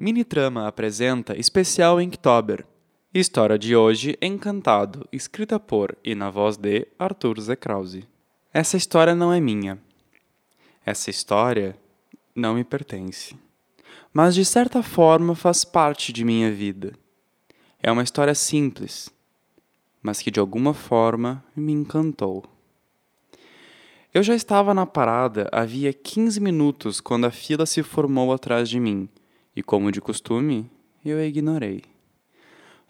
Minitrama apresenta especial Inktober. História de hoje, Encantado, escrita por e na voz de Arthur Z. Krause. Essa história não é minha. Essa história não me pertence. Mas de certa forma faz parte de minha vida. É uma história simples, mas que de alguma forma me encantou. Eu já estava na parada havia 15 minutos quando a fila se formou atrás de mim e, como de costume, eu a ignorei.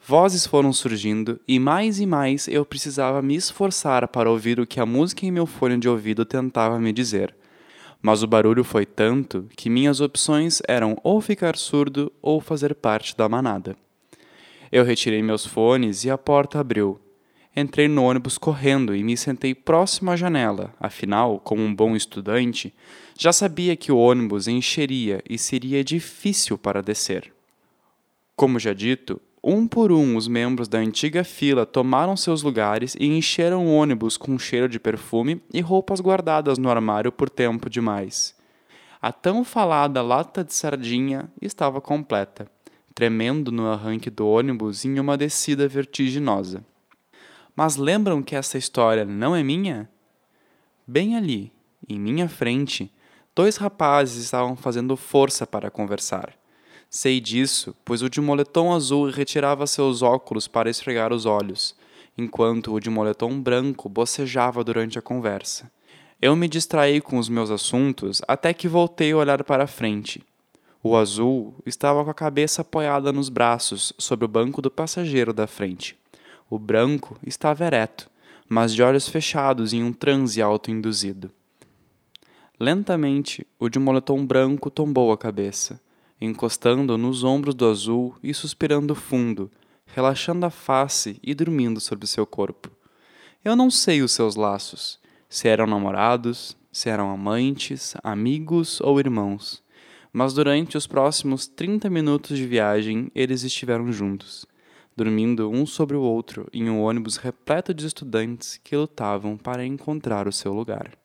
Vozes foram surgindo e mais e mais eu precisava me esforçar para ouvir o que a música em meu fone de ouvido tentava me dizer. Mas o barulho foi tanto que minhas opções eram ou ficar surdo ou fazer parte da manada. Eu retirei meus fones e a porta abriu. Entrei no ônibus correndo e me sentei próximo à janela, afinal, como um bom estudante, já sabia que o ônibus encheria e seria difícil para descer. Como já dito, um por um os membros da antiga fila tomaram seus lugares e encheram o ônibus com cheiro de perfume e roupas guardadas no armário por tempo demais. A tão falada lata de sardinha estava completa, tremendo no arranque do ônibus em uma descida vertiginosa. Mas lembram que essa história não é minha? Bem ali, em minha frente, dois rapazes estavam fazendo força para conversar. Sei disso, pois o de moletom azul retirava seus óculos para esfregar os olhos, enquanto o de moletom branco bocejava durante a conversa. Eu me distraí com os meus assuntos até que voltei a olhar para a frente. O azul estava com a cabeça apoiada nos braços sobre o banco do passageiro da frente. O branco estava ereto, mas de olhos fechados em um transe autoinduzido. Lentamente, o de moletom branco tombou a cabeça, encostando nos ombros do azul e suspirando fundo, relaxando a face e dormindo sobre seu corpo. Eu não sei os seus laços, se eram namorados, se eram amantes, amigos ou irmãos, mas durante os próximos 30 minutos de viagem eles estiveram juntos, dormindo um sobre o outro em um ônibus repleto de estudantes que lutavam para encontrar o seu lugar.